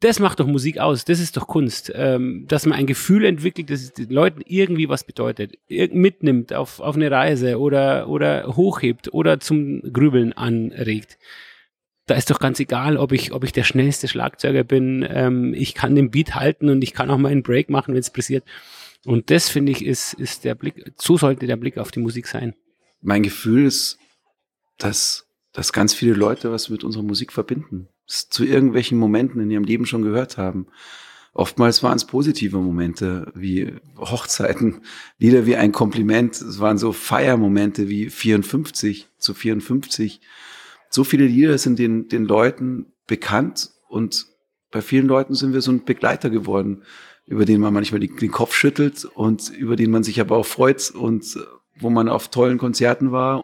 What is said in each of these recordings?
das macht doch Musik aus, das ist doch Kunst, ähm, dass man ein Gefühl entwickelt, das den Leuten irgendwie was bedeutet, mitnimmt auf, auf eine Reise oder, oder hochhebt oder zum Grübeln anregt. Da ist doch ganz egal, ob ich, ob ich der schnellste Schlagzeuger bin, ähm, ich kann den Beat halten und ich kann auch mal einen Break machen, wenn es passiert. Und das, finde ich, ist, ist der Blick, so sollte der Blick auf die Musik sein. Mein Gefühl ist, dass, dass ganz viele Leute was mit unserer Musik verbinden zu irgendwelchen Momenten in ihrem Leben schon gehört haben. Oftmals waren es positive Momente wie Hochzeiten, Lieder wie ein Kompliment. Es waren so Feiermomente wie 54 zu 54. So viele Lieder sind den, den Leuten bekannt und bei vielen Leuten sind wir so ein Begleiter geworden, über den man manchmal den Kopf schüttelt und über den man sich aber auch freut und wo man auf tollen Konzerten war.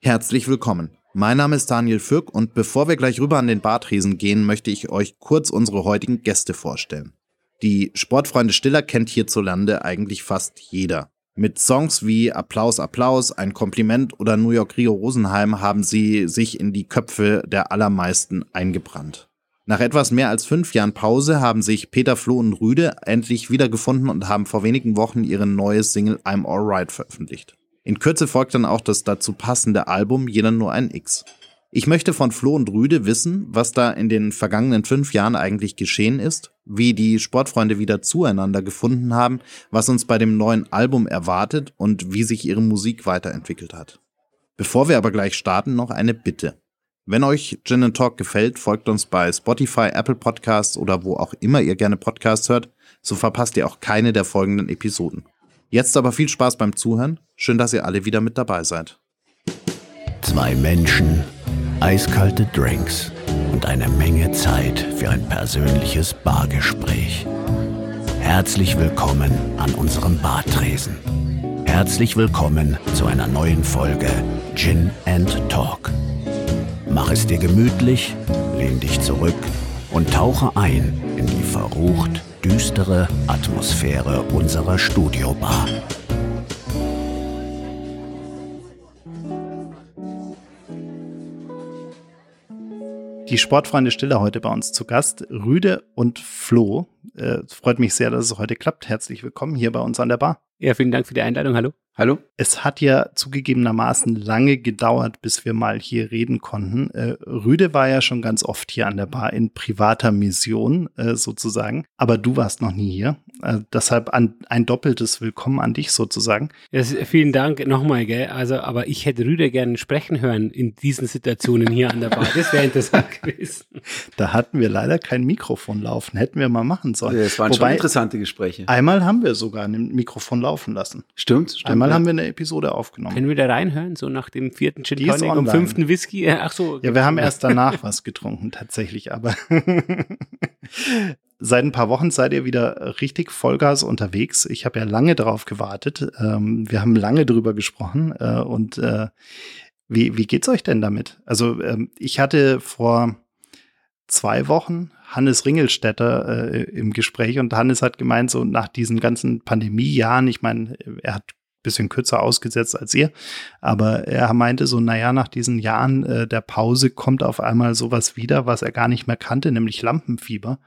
Herzlich willkommen. Mein Name ist Daniel Fürk und bevor wir gleich rüber an den Bartresen gehen, möchte ich euch kurz unsere heutigen Gäste vorstellen. Die Sportfreunde Stiller kennt hierzulande eigentlich fast jeder. Mit Songs wie Applaus, Applaus, ein Kompliment oder New York Rio Rosenheim haben sie sich in die Köpfe der allermeisten eingebrannt. Nach etwas mehr als fünf Jahren Pause haben sich Peter Floh und Rüde endlich wiedergefunden und haben vor wenigen Wochen ihre neue Single I'm Alright veröffentlicht. In Kürze folgt dann auch das dazu passende Album Jeder nur ein X. Ich möchte von Flo und Rüde wissen, was da in den vergangenen fünf Jahren eigentlich geschehen ist, wie die Sportfreunde wieder zueinander gefunden haben, was uns bei dem neuen Album erwartet und wie sich ihre Musik weiterentwickelt hat. Bevor wir aber gleich starten, noch eine Bitte. Wenn euch Gin Talk gefällt, folgt uns bei Spotify, Apple Podcasts oder wo auch immer ihr gerne Podcasts hört, so verpasst ihr auch keine der folgenden Episoden. Jetzt aber viel Spaß beim Zuhören. Schön, dass ihr alle wieder mit dabei seid. Zwei Menschen, eiskalte Drinks und eine Menge Zeit für ein persönliches Bargespräch. Herzlich willkommen an unserem Bartresen. Herzlich willkommen zu einer neuen Folge Gin and Talk. Mach es dir gemütlich, lehn dich zurück und tauche ein in die verrucht düstere Atmosphäre unserer Studiobar. Die Sportfreunde Stille heute bei uns zu Gast. Rüde und Flo. Äh, freut mich sehr, dass es heute klappt. Herzlich willkommen hier bei uns an der Bar. Ja, vielen Dank für die Einladung. Hallo. Hallo? Es hat ja zugegebenermaßen lange gedauert, bis wir mal hier reden konnten. Äh, Rüde war ja schon ganz oft hier an der Bar in privater Mission äh, sozusagen, aber du warst noch nie hier. Äh, deshalb ein doppeltes Willkommen an dich sozusagen. Ja, vielen Dank nochmal, gell? Also, aber ich hätte Rüde gerne sprechen hören in diesen Situationen hier an der Bar. Das wäre interessant gewesen. Da hatten wir leider kein Mikrofon laufen. Hätten wir mal machen sollen. Ja, es waren Wobei, schon interessante Gespräche. Einmal haben wir sogar ein Mikrofon laufen lassen. Stimmt, stimmt. Einmal ja. haben wir eine Episode aufgenommen. Können wir da reinhören, so nach dem vierten Gin Tonic und fünften Whisky? Ach so. Ja, wir haben erst danach was getrunken, tatsächlich, aber seit ein paar Wochen seid ihr wieder richtig Vollgas unterwegs. Ich habe ja lange darauf gewartet. Ähm, wir haben lange drüber gesprochen äh, und äh, wie, wie geht's euch denn damit? Also ähm, ich hatte vor zwei Wochen Hannes Ringelstädter äh, im Gespräch und Hannes hat gemeint, so nach diesen ganzen Pandemiejahren, ich meine, er hat bisschen kürzer ausgesetzt als ihr. Aber er meinte so, naja, nach diesen Jahren äh, der Pause kommt auf einmal sowas wieder, was er gar nicht mehr kannte, nämlich Lampenfieber.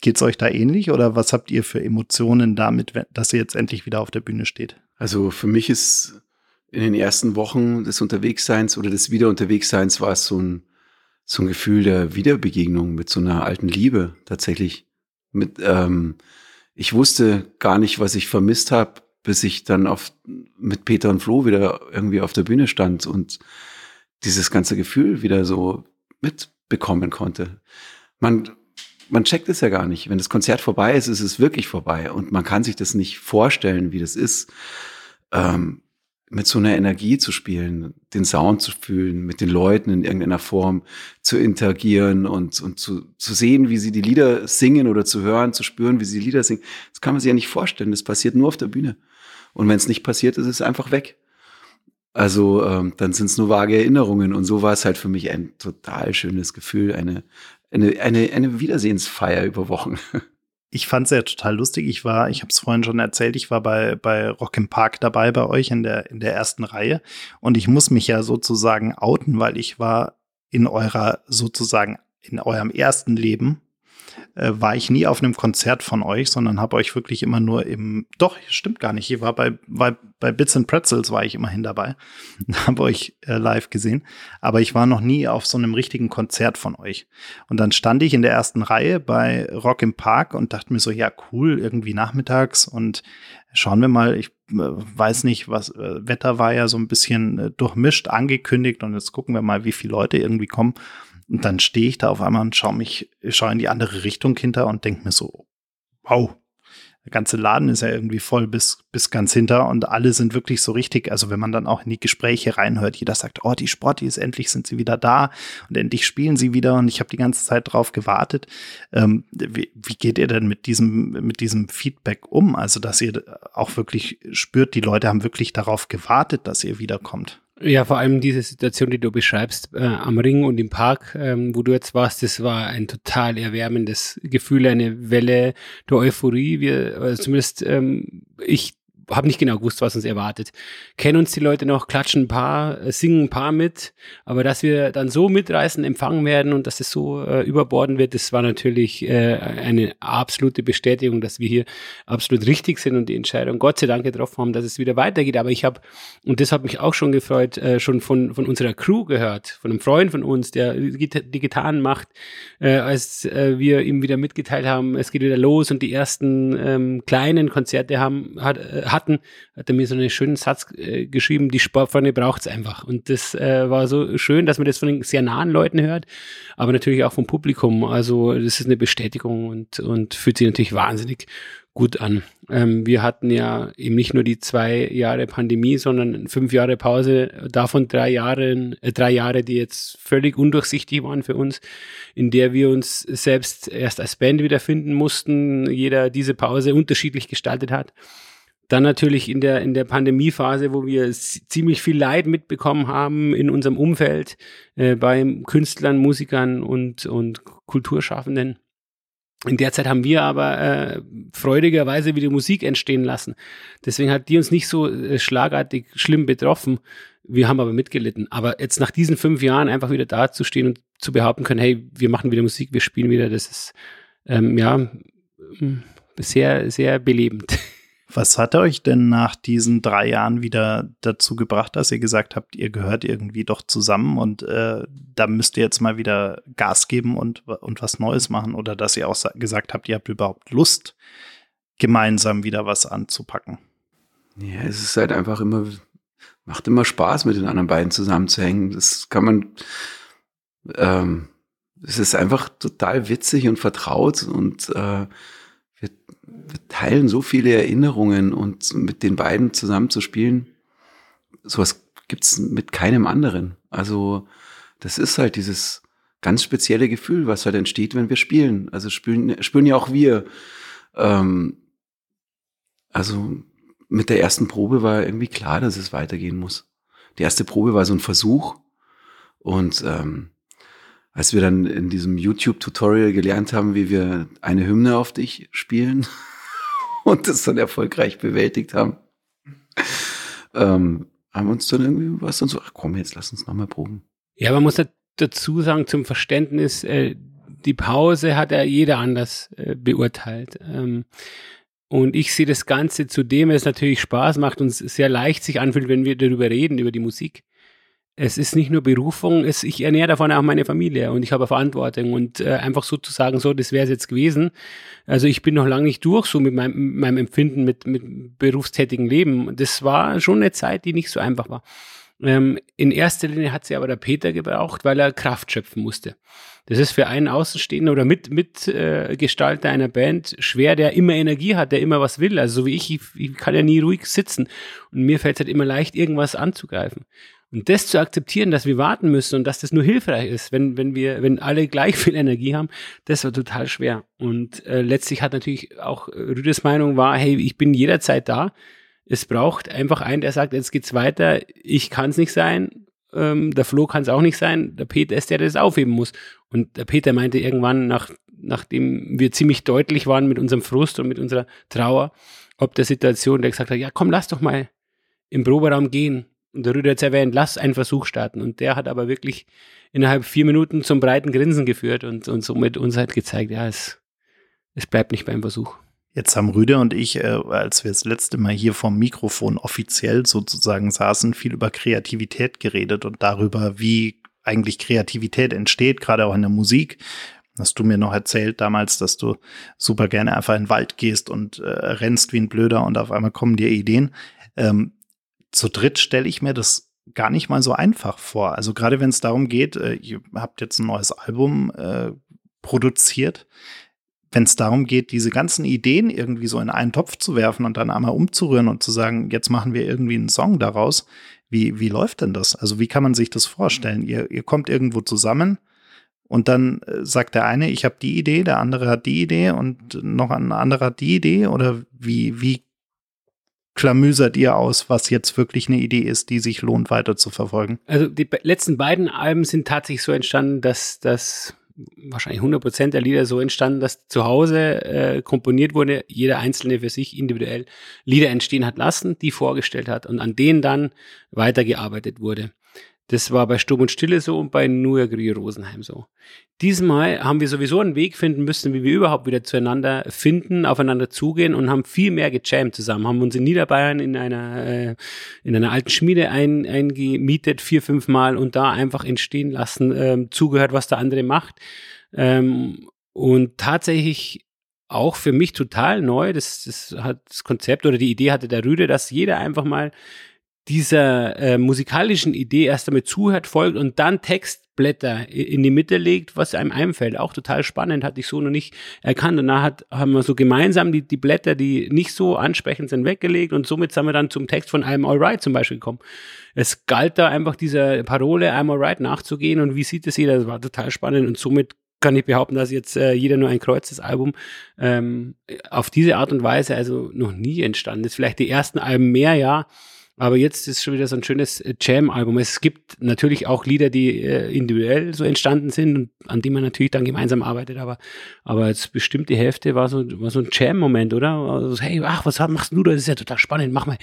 Geht's euch da ähnlich oder was habt ihr für Emotionen damit, dass ihr jetzt endlich wieder auf der Bühne steht? Also für mich ist in den ersten Wochen des Unterwegsseins oder des Wiederunterwegsseins war es so ein so ein Gefühl der Wiederbegegnung mit so einer alten Liebe tatsächlich. Mit, ähm, ich wusste gar nicht, was ich vermisst habe, bis ich dann auf, mit Peter und Flo wieder irgendwie auf der Bühne stand und dieses ganze Gefühl wieder so mitbekommen konnte. Man, man checkt es ja gar nicht. Wenn das Konzert vorbei ist, ist es wirklich vorbei und man kann sich das nicht vorstellen, wie das ist. Ähm, mit so einer Energie zu spielen, den Sound zu fühlen, mit den Leuten in irgendeiner Form zu interagieren und, und zu, zu sehen, wie sie die Lieder singen oder zu hören, zu spüren, wie sie die Lieder singen. Das kann man sich ja nicht vorstellen. Das passiert nur auf der Bühne. Und wenn es nicht passiert, ist es einfach weg. Also ähm, dann sind es nur vage Erinnerungen. Und so war es halt für mich ein total schönes Gefühl, eine, eine, eine, eine Wiedersehensfeier über Wochen. ich fand es ja total lustig. Ich war, ich habe es vorhin schon erzählt, ich war bei, bei Rock im Park dabei bei euch in der, in der ersten Reihe. Und ich muss mich ja sozusagen outen, weil ich war in eurer, sozusagen, in eurem ersten Leben äh, war ich nie auf einem Konzert von euch, sondern habe euch wirklich immer nur im, doch, stimmt gar nicht, ich war bei, bei, bei Bits and Pretzels war ich immerhin dabei, habe euch äh, live gesehen, aber ich war noch nie auf so einem richtigen Konzert von euch. Und dann stand ich in der ersten Reihe bei Rock im Park und dachte mir so, ja cool, irgendwie nachmittags und schauen wir mal, ich äh, weiß nicht, was äh, Wetter war ja so ein bisschen äh, durchmischt, angekündigt und jetzt gucken wir mal, wie viele Leute irgendwie kommen. Und dann stehe ich da auf einmal und schaue mich, schaue in die andere Richtung hinter und denke mir so, wow, der ganze Laden ist ja irgendwie voll bis, bis ganz hinter und alle sind wirklich so richtig, also wenn man dann auch in die Gespräche reinhört, jeder sagt, oh, die Sportis, endlich sind sie wieder da und endlich spielen sie wieder und ich habe die ganze Zeit drauf gewartet. Ähm, wie, wie geht ihr denn mit diesem, mit diesem Feedback um? Also, dass ihr auch wirklich spürt, die Leute haben wirklich darauf gewartet, dass ihr wiederkommt. Ja, vor allem diese Situation, die du beschreibst, äh, am Ring und im Park, ähm, wo du jetzt warst, das war ein total erwärmendes Gefühl, eine Welle der Euphorie. Wir, also zumindest ähm, ich habe nicht genau gewusst, was uns erwartet. Kennen uns die Leute noch, klatschen ein paar, äh, singen ein paar mit, aber dass wir dann so mitreißen, empfangen werden und dass es so äh, überborden wird, das war natürlich äh, eine absolute Bestätigung, dass wir hier absolut richtig sind und die Entscheidung Gott sei Dank getroffen haben, dass es wieder weitergeht. Aber ich habe, und das hat mich auch schon gefreut, äh, schon von, von unserer Crew gehört, von einem Freund von uns, der die Gitarren macht, äh, als äh, wir ihm wieder mitgeteilt haben, es geht wieder los und die ersten ähm, kleinen Konzerte haben, hat, äh, hatten, hat er mir so einen schönen Satz äh, geschrieben, die Sportfreunde braucht es einfach. Und das äh, war so schön, dass man das von den sehr nahen Leuten hört, aber natürlich auch vom Publikum. Also das ist eine Bestätigung und, und fühlt sich natürlich wahnsinnig gut an. Ähm, wir hatten ja eben nicht nur die zwei Jahre Pandemie, sondern fünf Jahre Pause, davon drei Jahre, äh, drei Jahre, die jetzt völlig undurchsichtig waren für uns, in der wir uns selbst erst als Band wiederfinden mussten, jeder diese Pause unterschiedlich gestaltet hat. Dann natürlich in der, in der Pandemiephase, wo wir ziemlich viel Leid mitbekommen haben in unserem Umfeld, äh, bei Künstlern, Musikern und, und Kulturschaffenden. In der Zeit haben wir aber äh, freudigerweise wieder Musik entstehen lassen. Deswegen hat die uns nicht so äh, schlagartig schlimm betroffen. Wir haben aber mitgelitten. Aber jetzt nach diesen fünf Jahren einfach wieder dazustehen und zu behaupten können, hey, wir machen wieder Musik, wir spielen wieder, das ist ähm, ja sehr, sehr belebend. Was hat euch denn nach diesen drei Jahren wieder dazu gebracht, dass ihr gesagt habt, ihr gehört irgendwie doch zusammen und äh, da müsst ihr jetzt mal wieder Gas geben und, und was Neues machen? Oder dass ihr auch gesagt habt, ihr habt überhaupt Lust, gemeinsam wieder was anzupacken? Ja, es ist halt einfach immer, macht immer Spaß, mit den anderen beiden zusammenzuhängen. Das kann man, ähm, es ist einfach total witzig und vertraut und äh, wir, teilen so viele Erinnerungen und mit den beiden zusammen zu spielen, sowas gibt's mit keinem anderen. Also das ist halt dieses ganz spezielle Gefühl, was halt entsteht, wenn wir spielen. Also spielen, spielen ja auch wir. Ähm, also mit der ersten Probe war irgendwie klar, dass es weitergehen muss. Die erste Probe war so ein Versuch und ähm, als wir dann in diesem YouTube-Tutorial gelernt haben, wie wir eine Hymne auf dich spielen und das dann erfolgreich bewältigt haben, ähm, haben uns dann irgendwie was dann so, ach komm, jetzt lass uns nochmal proben. Ja, man muss dazu sagen, zum Verständnis, äh, die Pause hat ja jeder anders äh, beurteilt. Ähm, und ich sehe das Ganze zudem, es natürlich Spaß macht und es sehr leicht sich anfühlt, wenn wir darüber reden, über die Musik es ist nicht nur Berufung, es, ich ernähre davon auch meine Familie und ich habe Verantwortung und äh, einfach sozusagen so, das wäre es jetzt gewesen. Also ich bin noch lange nicht durch so mit meinem, meinem Empfinden mit, mit berufstätigen Leben. Das war schon eine Zeit, die nicht so einfach war. Ähm, in erster Linie hat sie aber der Peter gebraucht, weil er Kraft schöpfen musste. Das ist für einen Außenstehenden oder Mitgestalter mit, äh, einer Band schwer, der immer Energie hat, der immer was will. Also so wie ich, ich, ich kann ja nie ruhig sitzen. Und mir fällt es halt immer leicht, irgendwas anzugreifen. Und das zu akzeptieren, dass wir warten müssen und dass das nur hilfreich ist, wenn, wenn wir, wenn alle gleich viel Energie haben, das war total schwer. Und äh, letztlich hat natürlich auch äh, Rüdes Meinung war, hey, ich bin jederzeit da. Es braucht einfach einen, der sagt, jetzt geht's weiter, ich kann es nicht sein, ähm, der Flo kann es auch nicht sein, der Peter ist der, der das aufheben muss. Und der Peter meinte irgendwann, nach, nachdem wir ziemlich deutlich waren mit unserem Frust und mit unserer Trauer, ob der Situation, der gesagt hat, ja komm, lass doch mal im Proberaum gehen und der Rüder jetzt erwähnt, lass einen Versuch starten. Und der hat aber wirklich innerhalb vier Minuten zum breiten Grinsen geführt und, und somit uns halt gezeigt, ja, es, es bleibt nicht beim Versuch. Jetzt haben Rüde und ich, äh, als wir das letzte Mal hier vom Mikrofon offiziell sozusagen saßen, viel über Kreativität geredet und darüber, wie eigentlich Kreativität entsteht, gerade auch in der Musik. Hast du mir noch erzählt damals, dass du super gerne einfach in den Wald gehst und äh, rennst wie ein Blöder und auf einmal kommen dir Ideen. Ähm, zu dritt stelle ich mir das gar nicht mal so einfach vor. Also gerade wenn es darum geht, äh, ihr habt jetzt ein neues Album äh, produziert, wenn es darum geht, diese ganzen Ideen irgendwie so in einen Topf zu werfen und dann einmal umzurühren und zu sagen, jetzt machen wir irgendwie einen Song daraus. Wie, wie läuft denn das? Also wie kann man sich das vorstellen? Ihr, ihr kommt irgendwo zusammen und dann äh, sagt der eine, ich habe die Idee, der andere hat die Idee und noch ein anderer hat die Idee oder wie, wie klamüsert ihr aus, was jetzt wirklich eine Idee ist, die sich lohnt weiter zu verfolgen? Also die letzten beiden Alben sind tatsächlich so entstanden, dass das wahrscheinlich 100 Prozent der Lieder so entstanden, dass zu Hause äh, komponiert wurde, jeder einzelne für sich individuell Lieder entstehen hat lassen, die vorgestellt hat und an denen dann weitergearbeitet wurde. Das war bei Sturm und Stille so und bei Nuagri Rosenheim so. Diesmal haben wir sowieso einen Weg finden müssen, wie wir überhaupt wieder zueinander finden, aufeinander zugehen und haben viel mehr gejammt zusammen. Haben uns in Niederbayern in einer, äh, in einer alten Schmiede ein, eingemietet, vier, fünf Mal und da einfach entstehen lassen, ähm, zugehört, was der andere macht. Ähm, und tatsächlich auch für mich total neu, das, das hat das Konzept oder die Idee hatte der Rüde, dass jeder einfach mal dieser äh, musikalischen Idee erst einmal zuhört, folgt und dann Textblätter in die Mitte legt, was einem einfällt. Auch total spannend, hatte ich so noch nicht erkannt. Und da hat, haben wir so gemeinsam die, die Blätter, die nicht so ansprechend sind, weggelegt und somit sind wir dann zum Text von I'm Alright zum Beispiel gekommen. Es galt da einfach dieser Parole I'm Alright nachzugehen und wie sieht es jeder? Das war total spannend und somit kann ich behaupten, dass jetzt äh, jeder nur ein kreuzes Album ähm, auf diese Art und Weise also noch nie entstanden ist. Vielleicht die ersten Alben mehr, ja, aber jetzt ist schon wieder so ein schönes äh, Jam-Album. Es gibt natürlich auch Lieder, die äh, individuell so entstanden sind und an die man natürlich dann gemeinsam arbeitet. Aber, aber jetzt bestimmt die Hälfte war so, war so ein Jam-Moment, oder? Also, hey, ach, was machst du da? Das ist ja total spannend. Mach mal.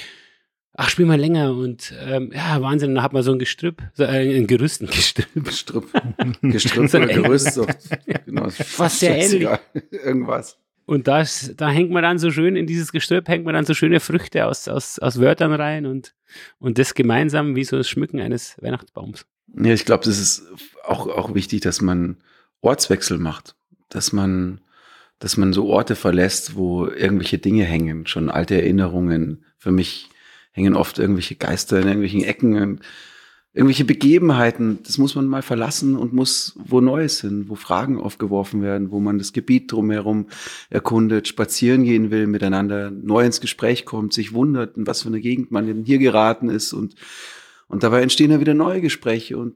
Ach, spiel mal länger und ähm, ja, Wahnsinn, da hat man so ein Gestrüpp, so, äh, ein Gerüst, ein Gestrüpp. Gestrüpp. Gestrüpp oder Gerüst, so, genau. Fast sehr ähnlich. Irgendwas. Und das, da hängt man dann so schön, in dieses Gestrüpp hängt man dann so schöne Früchte aus, aus, aus Wörtern rein und, und das gemeinsam wie so das Schmücken eines Weihnachtsbaums. Ja, ich glaube, das ist auch, auch wichtig, dass man Ortswechsel macht, dass man, dass man so Orte verlässt, wo irgendwelche Dinge hängen, schon alte Erinnerungen. Für mich hängen oft irgendwelche Geister in irgendwelchen Ecken irgendwelche Begebenheiten, das muss man mal verlassen und muss wo Neues hin, wo Fragen aufgeworfen werden, wo man das Gebiet drumherum erkundet, spazieren gehen will, miteinander neu ins Gespräch kommt, sich wundert, in was für eine Gegend man denn hier geraten ist und, und dabei entstehen dann wieder neue Gespräche und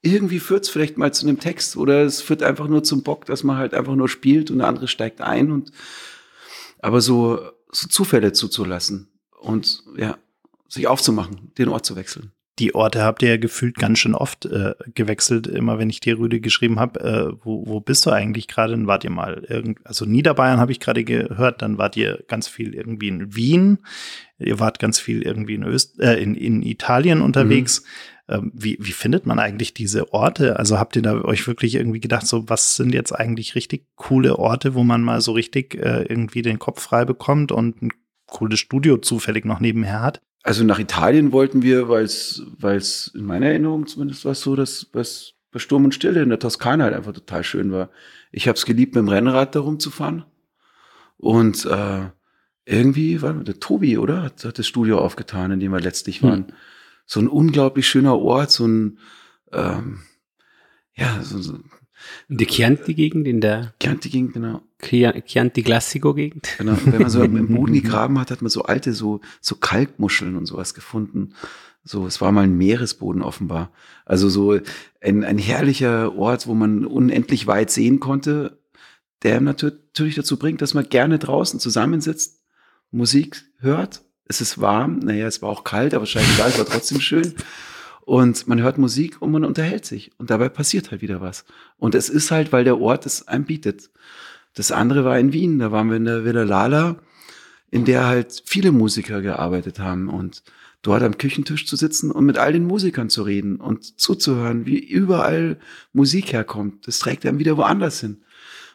irgendwie führt es vielleicht mal zu einem Text oder es führt einfach nur zum Bock, dass man halt einfach nur spielt und der andere steigt ein und aber so, so Zufälle zuzulassen und ja, sich aufzumachen, den Ort zu wechseln die Orte habt ihr ja gefühlt ganz schön oft äh, gewechselt, immer wenn ich dir Rüde geschrieben habe, äh, wo, wo bist du eigentlich gerade? Dann wart ihr mal irgend, also Niederbayern habe ich gerade gehört, dann wart ihr ganz viel irgendwie in Wien, ihr wart ganz viel irgendwie in Öst äh, in, in Italien unterwegs. Mhm. Ähm, wie, wie findet man eigentlich diese Orte? Also habt ihr da euch wirklich irgendwie gedacht, so was sind jetzt eigentlich richtig coole Orte, wo man mal so richtig äh, irgendwie den Kopf frei bekommt und ein cooles Studio zufällig noch nebenher hat? Also nach Italien wollten wir, weil es in meiner Erinnerung zumindest war es so, dass was bei Sturm und Stille in der Toskana halt einfach total schön war. Ich habe es geliebt, mit dem Rennrad da rumzufahren. Und äh, irgendwie war der Tobi, oder? Hat, hat das Studio aufgetan, in dem wir letztlich hm. waren. So ein unglaublich schöner Ort, so ein ähm, ja, so, so die Chianti-Gegend, in der Chianti-Gegend, genau. Chianti-Classico-Gegend. Genau. Wenn man so im Boden gegraben hat, hat man so alte, so, so Kalkmuscheln und sowas gefunden. So, es war mal ein Meeresboden offenbar. Also so ein, ein herrlicher Ort, wo man unendlich weit sehen konnte, der natürlich dazu bringt, dass man gerne draußen zusammensitzt, Musik hört. Es ist warm, naja, es war auch kalt, aber scheinbar es war trotzdem schön. Und man hört Musik und man unterhält sich. Und dabei passiert halt wieder was. Und es ist halt, weil der Ort es einem bietet. Das andere war in Wien, da waren wir in der Villa Lala, in der halt viele Musiker gearbeitet haben. Und dort am Küchentisch zu sitzen und mit all den Musikern zu reden und zuzuhören, wie überall Musik herkommt, das trägt einem wieder woanders hin.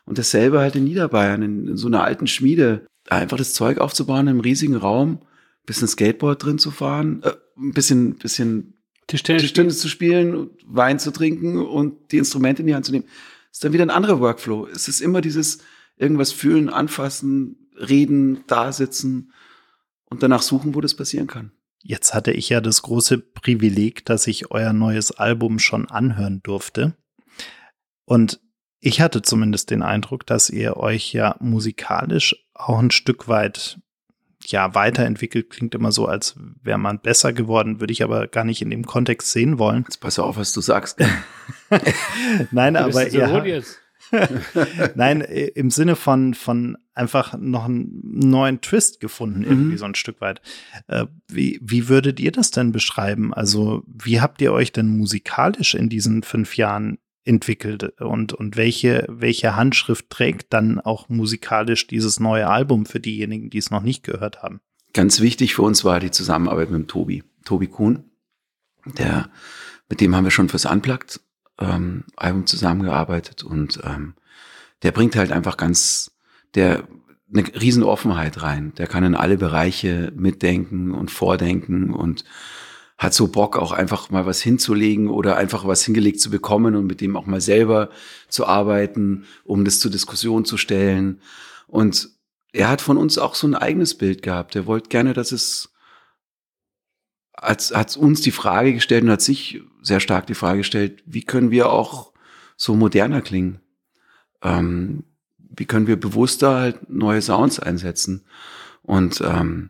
Und dasselbe halt in Niederbayern, in, in so einer alten Schmiede, einfach das Zeug aufzubauen einem riesigen Raum, bisschen Skateboard drin zu fahren, äh, ein bisschen, bisschen Tischtennis. Tischtennis zu spielen, Wein zu trinken und die Instrumente in die Hand zu nehmen. ist dann wieder ein anderer Workflow. Es ist immer dieses irgendwas fühlen, anfassen, reden, da sitzen und danach suchen, wo das passieren kann. Jetzt hatte ich ja das große Privileg, dass ich euer neues Album schon anhören durfte. Und ich hatte zumindest den Eindruck, dass ihr euch ja musikalisch auch ein Stück weit ja weiterentwickelt. Klingt immer so, als wäre man besser geworden, würde ich aber gar nicht in dem Kontext sehen wollen. Jetzt pass auf, was du sagst. Nein, Du aber jetzt. Nein, im Sinne von, von einfach noch einen neuen Twist gefunden, irgendwie Mhm. so ein Stück weit. Äh, wie, wie würdet ihr das denn beschreiben? Also, wie habt ihr euch denn musikalisch in diesen fünf Jahren entwickelt und, und welche, welche Handschrift trägt dann auch musikalisch dieses neue Album für diejenigen, die es noch nicht gehört haben? Ganz wichtig für uns war die Zusammenarbeit mit dem Tobi, Tobi Kuhn. Der, mit dem haben wir schon fürs Unplugged ähm, Album zusammengearbeitet und ähm, der bringt halt einfach ganz, der eine riesen Offenheit rein. Der kann in alle Bereiche mitdenken und vordenken und hat so Bock auch einfach mal was hinzulegen oder einfach was hingelegt zu bekommen und mit dem auch mal selber zu arbeiten, um das zur Diskussion zu stellen. Und er hat von uns auch so ein eigenes Bild gehabt. Er wollte gerne, dass es hat, hat uns die Frage gestellt und hat sich sehr stark die Frage gestellt, wie können wir auch so moderner klingen? Ähm, wie können wir bewusster halt neue Sounds einsetzen? Und, ähm,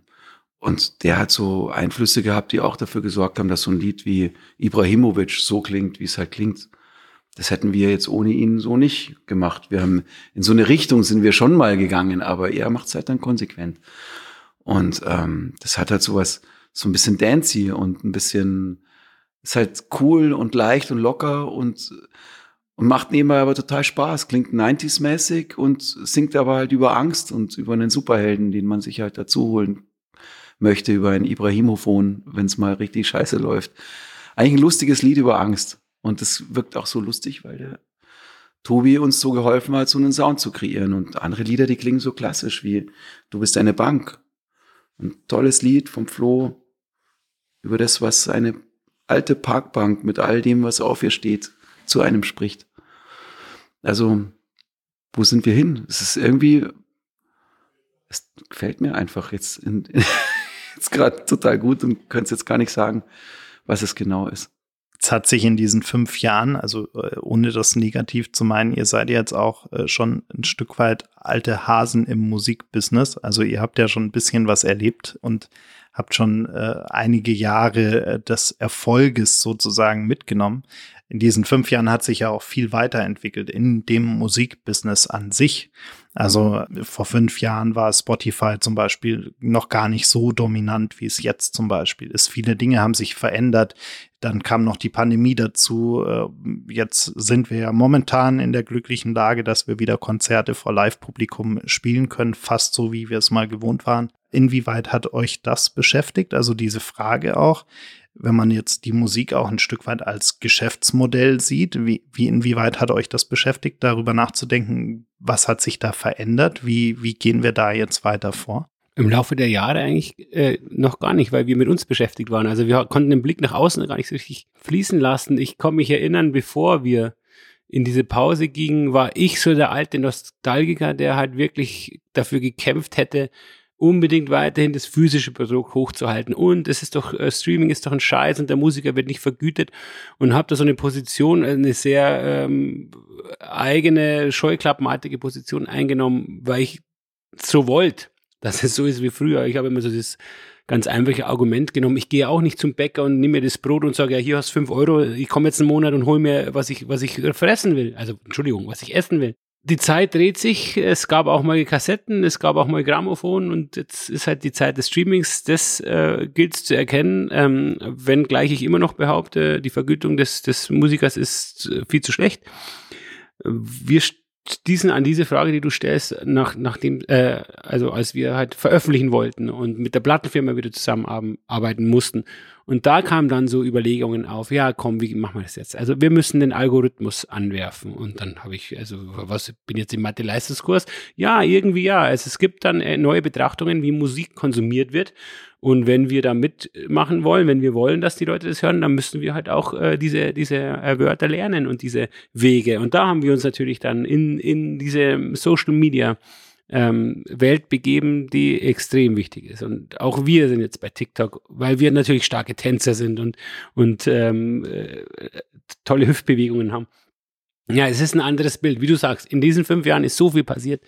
und der hat so Einflüsse gehabt, die auch dafür gesorgt haben, dass so ein Lied wie Ibrahimovic so klingt, wie es halt klingt. Das hätten wir jetzt ohne ihn so nicht gemacht. Wir haben in so eine Richtung sind wir schon mal gegangen, aber er macht es halt dann konsequent. Und ähm, das hat halt sowas, so ein bisschen dancy und ein bisschen, ist halt cool und leicht und locker und, und macht nebenbei aber total Spaß. Klingt 90s-mäßig und singt aber halt über Angst und über einen Superhelden, den man sich halt dazu holen möchte, über ein Ibrahimophon, wenn es mal richtig scheiße läuft. Eigentlich ein lustiges Lied über Angst. Und das wirkt auch so lustig, weil der Tobi uns so geholfen hat, so einen Sound zu kreieren. Und andere Lieder, die klingen so klassisch wie Du bist eine Bank. Ein tolles Lied vom Flo über das, was eine alte Parkbank mit all dem, was auf ihr steht, zu einem spricht. Also, wo sind wir hin? Es ist irgendwie, es gefällt mir einfach jetzt, in, jetzt gerade total gut und könnte jetzt gar nicht sagen, was es genau ist. Es hat sich in diesen fünf Jahren, also äh, ohne das negativ zu meinen, ihr seid jetzt auch äh, schon ein Stück weit alte Hasen im Musikbusiness. Also ihr habt ja schon ein bisschen was erlebt und habt schon äh, einige Jahre des Erfolges sozusagen mitgenommen. In diesen fünf Jahren hat sich ja auch viel weiterentwickelt in dem Musikbusiness an sich. Also vor fünf Jahren war Spotify zum Beispiel noch gar nicht so dominant, wie es jetzt zum Beispiel ist. Viele Dinge haben sich verändert. Dann kam noch die Pandemie dazu. Äh, Jetzt sind wir ja momentan in der glücklichen Lage, dass wir wieder Konzerte vor Live-Publikum spielen können, fast so, wie wir es mal gewohnt waren. Inwieweit hat euch das beschäftigt? Also diese Frage auch, wenn man jetzt die Musik auch ein Stück weit als Geschäftsmodell sieht, wie, wie inwieweit hat euch das beschäftigt, darüber nachzudenken, was hat sich da verändert? Wie, wie gehen wir da jetzt weiter vor? Im Laufe der Jahre eigentlich äh, noch gar nicht, weil wir mit uns beschäftigt waren. Also wir konnten den Blick nach außen gar nicht so richtig fließen lassen. Ich kann mich erinnern, bevor wir in diese Pause gingen, war ich so der alte Nostalgiker, der halt wirklich dafür gekämpft hätte, unbedingt weiterhin das physische Produkt hochzuhalten. Und es ist doch, äh, Streaming ist doch ein Scheiß und der Musiker wird nicht vergütet. Und habe da so eine Position, eine sehr ähm, eigene, scheuklappenartige Position eingenommen, weil ich so wollte, dass es so ist wie früher. Ich habe immer so das ganz einfache Argument genommen. Ich gehe auch nicht zum Bäcker und nehme mir das Brot und sage, ja, hier hast fünf Euro, ich komme jetzt einen Monat und hol mir, was ich, was ich fressen will. Also, Entschuldigung, was ich essen will die Zeit dreht sich. Es gab auch mal Kassetten, es gab auch mal Grammophon und jetzt ist halt die Zeit des Streamings. Das äh, gilt zu erkennen, ähm, wenngleich ich immer noch behaupte, die Vergütung des, des Musikers ist äh, viel zu schlecht. Wir stießen an diese Frage, die du stellst, nach, nachdem, äh, also als wir halt veröffentlichen wollten und mit der Plattenfirma wieder zusammenarbeiten mussten. Und da kamen dann so Überlegungen auf, ja, komm, wie machen wir das jetzt? Also wir müssen den Algorithmus anwerfen. Und dann habe ich, also was, bin jetzt im Mathe-Leistungskurs? Ja, irgendwie ja. Also es gibt dann äh, neue Betrachtungen, wie Musik konsumiert wird. Und wenn wir da mitmachen wollen, wenn wir wollen, dass die Leute das hören, dann müssen wir halt auch äh, diese, diese äh, Wörter lernen und diese Wege. Und da haben wir uns natürlich dann in, in diese Social Media ähm, Welt begeben, die extrem wichtig ist. Und auch wir sind jetzt bei TikTok, weil wir natürlich starke Tänzer sind und, und ähm, äh, tolle Hüftbewegungen haben. Ja, es ist ein anderes Bild. Wie du sagst, in diesen fünf Jahren ist so viel passiert.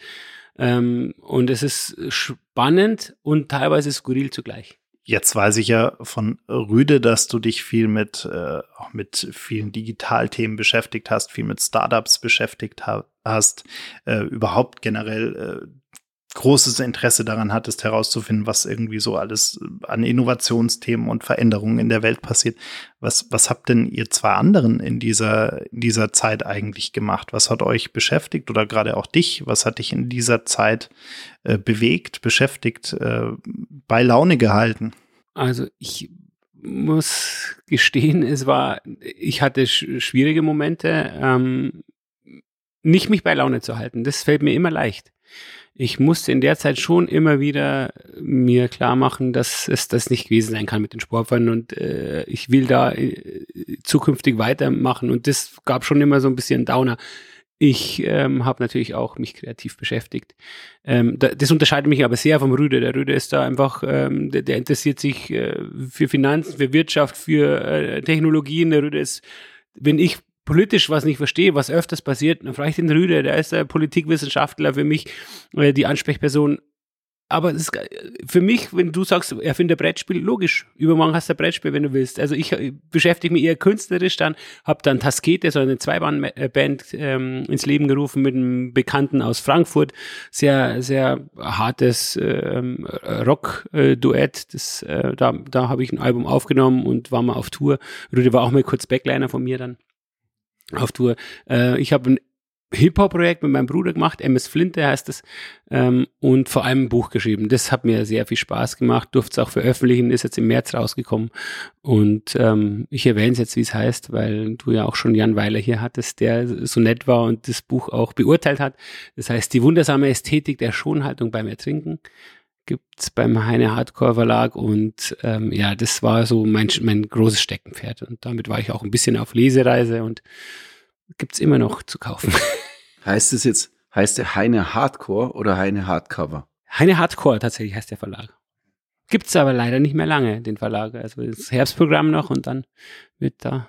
Ähm, und es ist spannend und teilweise skurril zugleich. Jetzt weiß ich ja von Rüde, dass du dich viel mit, äh, auch mit vielen Digitalthemen beschäftigt hast, viel mit Startups beschäftigt ha hast, äh, überhaupt generell äh, großes Interesse daran hattest, herauszufinden, was irgendwie so alles an Innovationsthemen und Veränderungen in der Welt passiert. Was, was habt denn ihr zwei anderen in dieser, in dieser Zeit eigentlich gemacht? Was hat euch beschäftigt oder gerade auch dich? Was hat dich in dieser Zeit äh, bewegt, beschäftigt, äh, bei Laune gehalten? Also ich muss gestehen, es war, ich hatte sch schwierige Momente, ähm, nicht mich bei Laune zu halten. Das fällt mir immer leicht ich musste in der Zeit schon immer wieder mir klar machen, dass es das nicht gewesen sein kann mit den Sportvereinen und äh, ich will da äh, zukünftig weitermachen und das gab schon immer so ein bisschen Downer. Ich ähm, habe natürlich auch mich kreativ beschäftigt. Ähm, da, das unterscheidet mich aber sehr vom Rüde. Der Rüde ist da einfach, ähm, der, der interessiert sich äh, für Finanzen, für Wirtschaft, für äh, Technologien. Der Rüde ist, wenn ich politisch was nicht verstehe, was öfters passiert, dann frage ich den Rüde, der ist der Politikwissenschaftler für mich, äh, die Ansprechperson. Aber ist, für mich, wenn du sagst, er findet Brettspiel, logisch. Übermorgen hast du ein Brettspiel, wenn du willst. Also ich äh, beschäftige mich eher künstlerisch dann, habe dann Taskete, so eine Zweibandband ähm, ins Leben gerufen mit einem Bekannten aus Frankfurt. Sehr, sehr hartes ähm, Rock-Duett. Das, äh, da da habe ich ein Album aufgenommen und war mal auf Tour. Rüde war auch mal kurz Backliner von mir dann auf Tour. Äh, ich habe ein Hip-Hop-Projekt mit meinem Bruder gemacht, MS Flinte heißt es, ähm, und vor allem ein Buch geschrieben. Das hat mir sehr viel Spaß gemacht, durfte es auch veröffentlichen, ist jetzt im März rausgekommen. Und ähm, ich erwähne es jetzt, wie es heißt, weil du ja auch schon Jan Weiler hier hattest, der so nett war und das Buch auch beurteilt hat. Das heißt, die wundersame Ästhetik der Schonhaltung beim Ertrinken gibt's beim Heine Hardcore Verlag und ähm, ja, das war so mein, mein großes Steckenpferd und damit war ich auch ein bisschen auf Lesereise und gibt's immer noch zu kaufen. Heißt es jetzt, heißt der Heine Hardcore oder Heine Hardcover? Heine Hardcore tatsächlich heißt der Verlag. Gibt's aber leider nicht mehr lange, den Verlag. Also das Herbstprogramm noch und dann wird da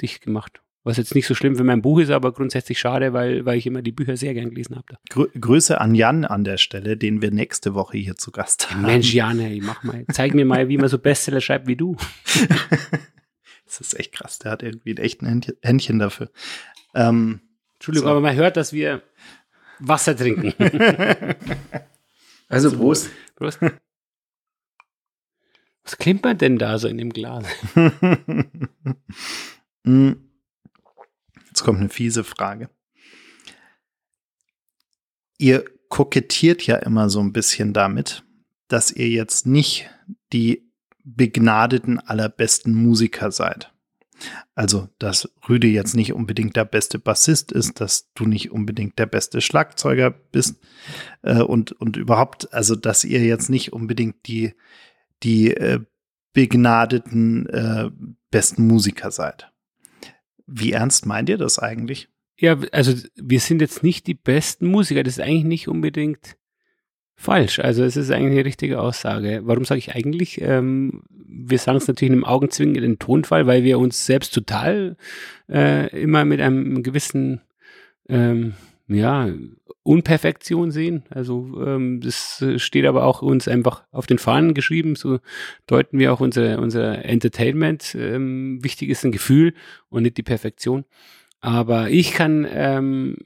dicht gemacht. Was jetzt nicht so schlimm für mein Buch ist, aber grundsätzlich schade, weil, weil ich immer die Bücher sehr gern gelesen habe. Grü Grüße an Jan an der Stelle, den wir nächste Woche hier zu Gast haben. Mensch, Jan, ey, mach mal, zeig mir mal, wie man so Bestseller schreibt wie du. das ist echt krass. Der hat irgendwie ein echtes Händchen dafür. Ähm, Entschuldigung, so. aber man hört, dass wir Wasser trinken. also Prost. Prost. Was klimpert denn da so in dem Glas? mm. Jetzt kommt eine fiese Frage. Ihr kokettiert ja immer so ein bisschen damit, dass ihr jetzt nicht die begnadeten allerbesten Musiker seid. Also, dass Rüde jetzt nicht unbedingt der beste Bassist ist, dass du nicht unbedingt der beste Schlagzeuger bist äh, und, und überhaupt, also, dass ihr jetzt nicht unbedingt die, die äh, begnadeten äh, besten Musiker seid. Wie ernst meint ihr das eigentlich? Ja, also wir sind jetzt nicht die besten Musiker. Das ist eigentlich nicht unbedingt falsch. Also es ist eigentlich eine richtige Aussage. Warum sage ich eigentlich? Ähm, wir sagen es natürlich in einem augenzwingenden Tonfall, weil wir uns selbst total äh, immer mit einem gewissen ähm, ja, Unperfektion sehen. Also ähm, das steht aber auch uns einfach auf den Fahnen geschrieben. So deuten wir auch unser, unser Entertainment. Ähm, wichtig ist ein Gefühl und nicht die Perfektion. Aber ich kann, ähm,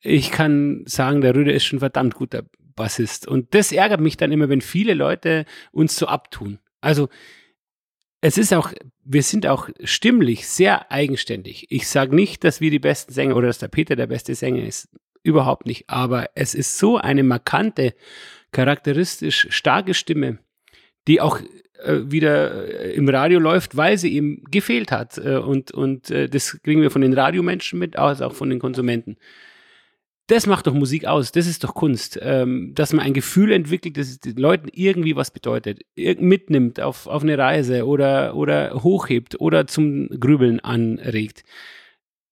ich kann sagen, der Rüde ist schon verdammt guter Bassist. Und das ärgert mich dann immer, wenn viele Leute uns so abtun. Also es ist auch, wir sind auch stimmlich sehr eigenständig. Ich sage nicht, dass wir die besten Sänger oder dass der Peter der beste Sänger ist überhaupt nicht. Aber es ist so eine markante, charakteristisch starke Stimme, die auch äh, wieder äh, im Radio läuft, weil sie eben gefehlt hat. Äh, und und äh, das kriegen wir von den Radiomenschen mit, als auch von den Konsumenten. Das macht doch Musik aus, das ist doch Kunst, ähm, dass man ein Gefühl entwickelt, das den Leuten irgendwie was bedeutet, mitnimmt auf, auf eine Reise oder, oder hochhebt oder zum Grübeln anregt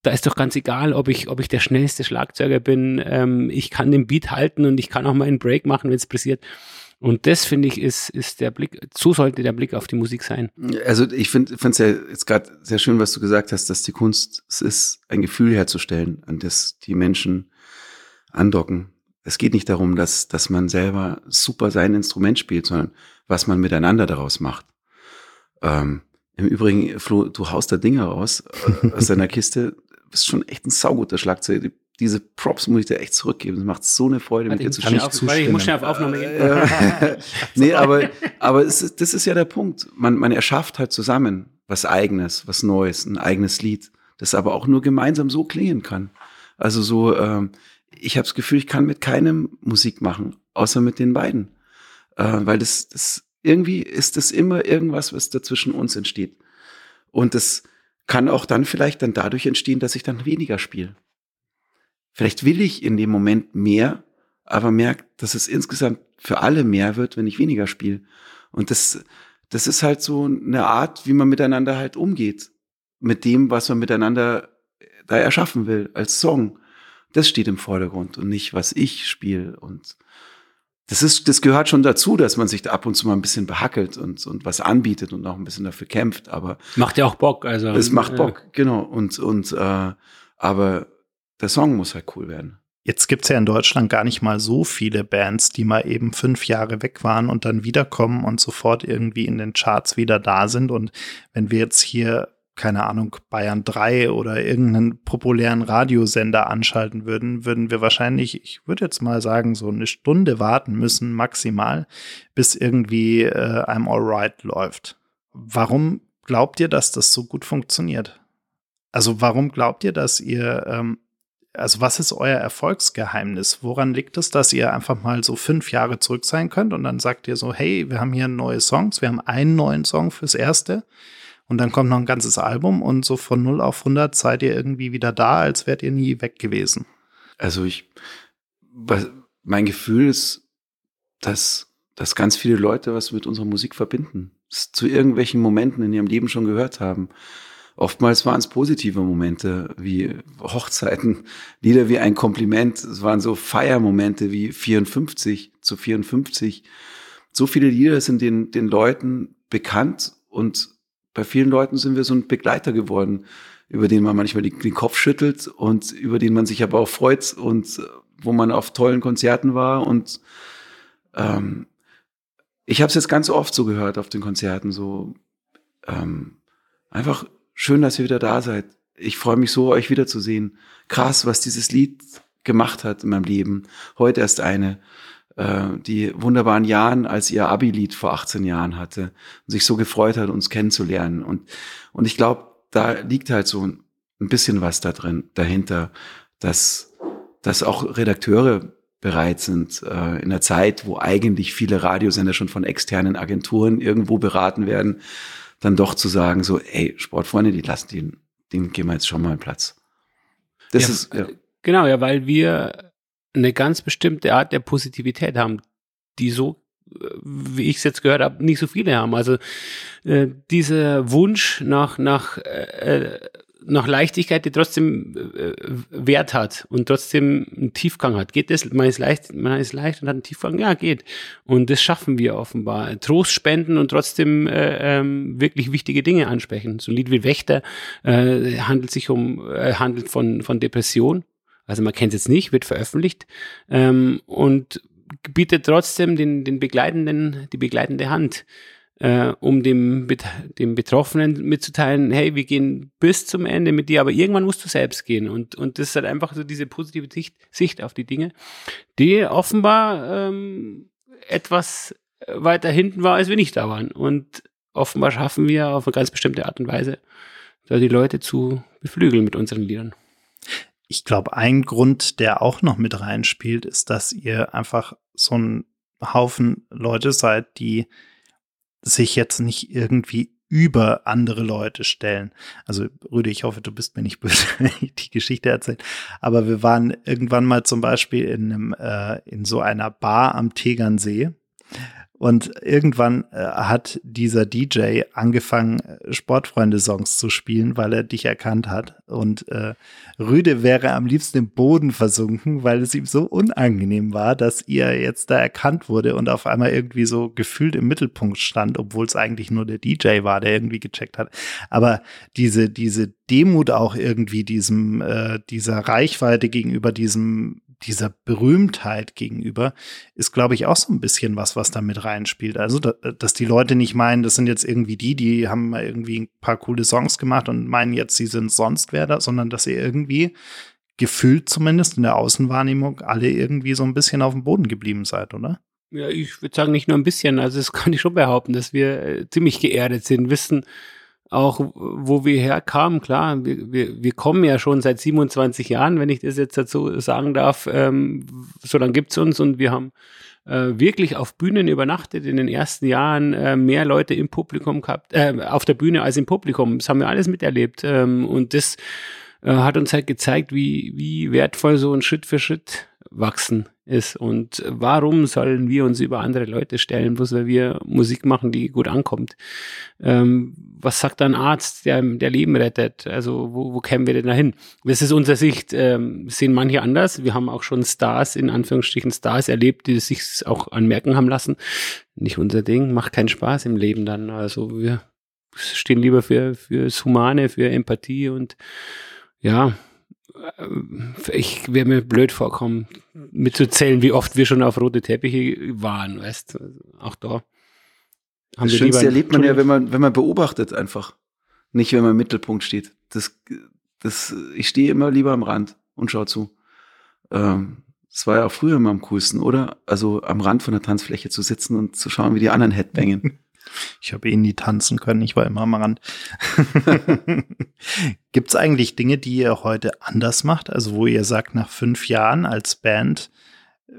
da ist doch ganz egal, ob ich, ob ich der schnellste Schlagzeuger bin. Ähm, ich kann den Beat halten und ich kann auch mal einen Break machen, wenn es passiert. Und das finde ich ist, ist der Blick, so sollte der Blick auf die Musik sein. Also ich finde es ja jetzt gerade sehr schön, was du gesagt hast, dass die Kunst es ist, ein Gefühl herzustellen, an das die Menschen andocken. Es geht nicht darum, dass, dass man selber super sein Instrument spielt, sondern was man miteinander daraus macht. Ähm, Im Übrigen, Flo, du haust da Dinge raus äh, aus deiner Kiste. Bist schon echt ein sauguter Schlagzeug. Diese Props muss ich dir echt zurückgeben. Es macht so eine Freude, mit dir zu spielen. Ich, ich muss schnell auf Aufnahme gehen. nee, aber, aber ist, das ist ja der Punkt. Man, man erschafft halt zusammen was Eigenes, was Neues, ein eigenes Lied, das aber auch nur gemeinsam so klingen kann. Also so, ähm, ich habe das Gefühl, ich kann mit keinem Musik machen, außer mit den beiden. Äh, weil das, das irgendwie ist das immer irgendwas, was dazwischen uns entsteht. Und das kann auch dann vielleicht dann dadurch entstehen, dass ich dann weniger spiele. Vielleicht will ich in dem Moment mehr, aber merke, dass es insgesamt für alle mehr wird, wenn ich weniger spiele. Und das, das ist halt so eine Art, wie man miteinander halt umgeht. Mit dem, was man miteinander da erschaffen will, als Song. Das steht im Vordergrund und nicht, was ich spiele. Und das ist, das gehört schon dazu, dass man sich da ab und zu mal ein bisschen behackelt und, und was anbietet und auch ein bisschen dafür kämpft. Aber macht ja auch Bock. Also es macht Bock, ja. genau. Und und äh, aber der Song muss halt cool werden. Jetzt gibt's ja in Deutschland gar nicht mal so viele Bands, die mal eben fünf Jahre weg waren und dann wiederkommen und sofort irgendwie in den Charts wieder da sind. Und wenn wir jetzt hier keine Ahnung, Bayern 3 oder irgendeinen populären Radiosender anschalten würden, würden wir wahrscheinlich, ich würde jetzt mal sagen, so eine Stunde warten müssen, maximal, bis irgendwie äh, einem Alright läuft. Warum glaubt ihr, dass das so gut funktioniert? Also warum glaubt ihr, dass ihr, ähm, also was ist euer Erfolgsgeheimnis? Woran liegt es, dass ihr einfach mal so fünf Jahre zurück sein könnt und dann sagt ihr so, hey, wir haben hier neue Songs, wir haben einen neuen Song fürs erste und dann kommt noch ein ganzes Album und so von 0 auf 100 seid ihr irgendwie wieder da, als wärt ihr nie weg gewesen. Also ich, mein Gefühl ist, dass, dass ganz viele Leute was mit unserer Musik verbinden, zu irgendwelchen Momenten in ihrem Leben schon gehört haben. Oftmals waren es positive Momente wie Hochzeiten, Lieder wie ein Kompliment. Es waren so Feiermomente wie 54 zu 54. So viele Lieder sind den, den Leuten bekannt und bei vielen Leuten sind wir so ein Begleiter geworden, über den man manchmal den Kopf schüttelt und über den man sich aber auch freut und äh, wo man auf tollen Konzerten war. Und ähm, ich habe es jetzt ganz oft so gehört auf den Konzerten, so ähm, einfach schön, dass ihr wieder da seid. Ich freue mich so, euch wiederzusehen. Krass, was dieses Lied gemacht hat in meinem Leben. Heute erst eine äh, die wunderbaren Jahren, als ihr Abi-Lied vor 18 Jahren hatte und sich so gefreut hat, uns kennenzulernen. Und, und ich glaube, da liegt halt so ein bisschen was da drin, dahinter, dass, dass auch Redakteure bereit sind, äh, in der Zeit, wo eigentlich viele Radiosender schon von externen Agenturen irgendwo beraten werden, dann doch zu sagen, so, ey, Sportfreunde, die lassen den, den geben wir jetzt schon mal einen Platz. Das ja, ist, ja. Genau, ja, weil wir eine ganz bestimmte Art der Positivität haben, die so, äh, wie ich es jetzt gehört habe, nicht so viele haben. Also äh, dieser Wunsch nach, nach, äh, nach Leichtigkeit, die trotzdem äh, Wert hat und trotzdem einen Tiefgang hat. Geht das? Man ist leicht, man ist leicht und hat einen Tiefgang? Ja, geht. Und das schaffen wir offenbar. Trost spenden und trotzdem äh, ähm, wirklich wichtige Dinge ansprechen. So ein Lied wie Wächter äh, handelt sich um, äh, handelt von, von Depression also man kennt es jetzt nicht, wird veröffentlicht ähm, und bietet trotzdem den, den begleitenden, die begleitende Hand, äh, um dem, dem Betroffenen mitzuteilen, hey, wir gehen bis zum Ende mit dir, aber irgendwann musst du selbst gehen. Und, und das ist halt einfach so diese positive Sicht, Sicht auf die Dinge, die offenbar ähm, etwas weiter hinten war, als wir nicht da waren. Und offenbar schaffen wir auf eine ganz bestimmte Art und Weise, da die Leute zu beflügeln mit unseren Liedern ich glaube, ein Grund, der auch noch mit reinspielt, ist, dass ihr einfach so ein Haufen Leute seid, die sich jetzt nicht irgendwie über andere Leute stellen. Also Rüde, ich hoffe, du bist mir nicht böse, wenn ich die Geschichte erzähle. Aber wir waren irgendwann mal zum Beispiel in einem äh, in so einer Bar am Tegernsee und irgendwann äh, hat dieser DJ angefangen, äh, Sportfreunde-Songs zu spielen, weil er dich erkannt hat. Und äh, Rüde wäre am liebsten im Boden versunken, weil es ihm so unangenehm war, dass ihr jetzt da erkannt wurde und auf einmal irgendwie so gefühlt im Mittelpunkt stand, obwohl es eigentlich nur der DJ war, der irgendwie gecheckt hat. Aber diese, diese Demut auch irgendwie diesem, äh, dieser Reichweite gegenüber diesem dieser Berühmtheit gegenüber ist, glaube ich, auch so ein bisschen was, was da mit reinspielt. Also, da, dass die Leute nicht meinen, das sind jetzt irgendwie die, die haben mal irgendwie ein paar coole Songs gemacht und meinen jetzt, sie sind sonst wer da, sondern dass sie irgendwie gefühlt zumindest in der Außenwahrnehmung alle irgendwie so ein bisschen auf dem Boden geblieben seid, oder? Ja, ich würde sagen, nicht nur ein bisschen. Also, das kann ich schon behaupten, dass wir äh, ziemlich geerdet sind, wissen, auch wo wir herkamen, klar, wir, wir, wir kommen ja schon seit 27 Jahren, wenn ich das jetzt dazu sagen darf, ähm, so lange gibt's uns und wir haben äh, wirklich auf Bühnen übernachtet in den ersten Jahren, äh, mehr Leute im Publikum gehabt, äh, auf der Bühne als im Publikum. Das haben wir alles miterlebt ähm, und das äh, hat uns halt gezeigt, wie, wie wertvoll so ein Schritt für Schritt wachsen ist. Und warum sollen wir uns über andere Leute stellen, bloß weil wir Musik machen, die gut ankommt? Ähm, was sagt ein Arzt, der, der Leben rettet? Also wo, wo kämen wir denn dahin? Das ist unsere Sicht, ähm, sehen manche anders. Wir haben auch schon Stars, in Anführungsstrichen Stars erlebt, die sich auch anmerken haben lassen. Nicht unser Ding, macht keinen Spaß im Leben dann. Also wir stehen lieber für, fürs Humane, für Empathie und ja, ich wäre mir blöd vorkommen, mitzuzählen, wie oft wir schon auf rote Teppiche waren, weißt auch da. Haben das Schönste erlebt man ja, wenn man, wenn man beobachtet einfach. Nicht, wenn man im Mittelpunkt steht. Das, das, ich stehe immer lieber am Rand und schaue zu. Ähm, das war ja auch früher immer am coolsten, oder? Also am Rand von der Tanzfläche zu sitzen und zu schauen, wie die anderen Headbangen. Ich habe eh nie tanzen können, ich war immer am Rand. Gibt es eigentlich Dinge, die ihr heute anders macht? Also wo ihr sagt, nach fünf Jahren als Band,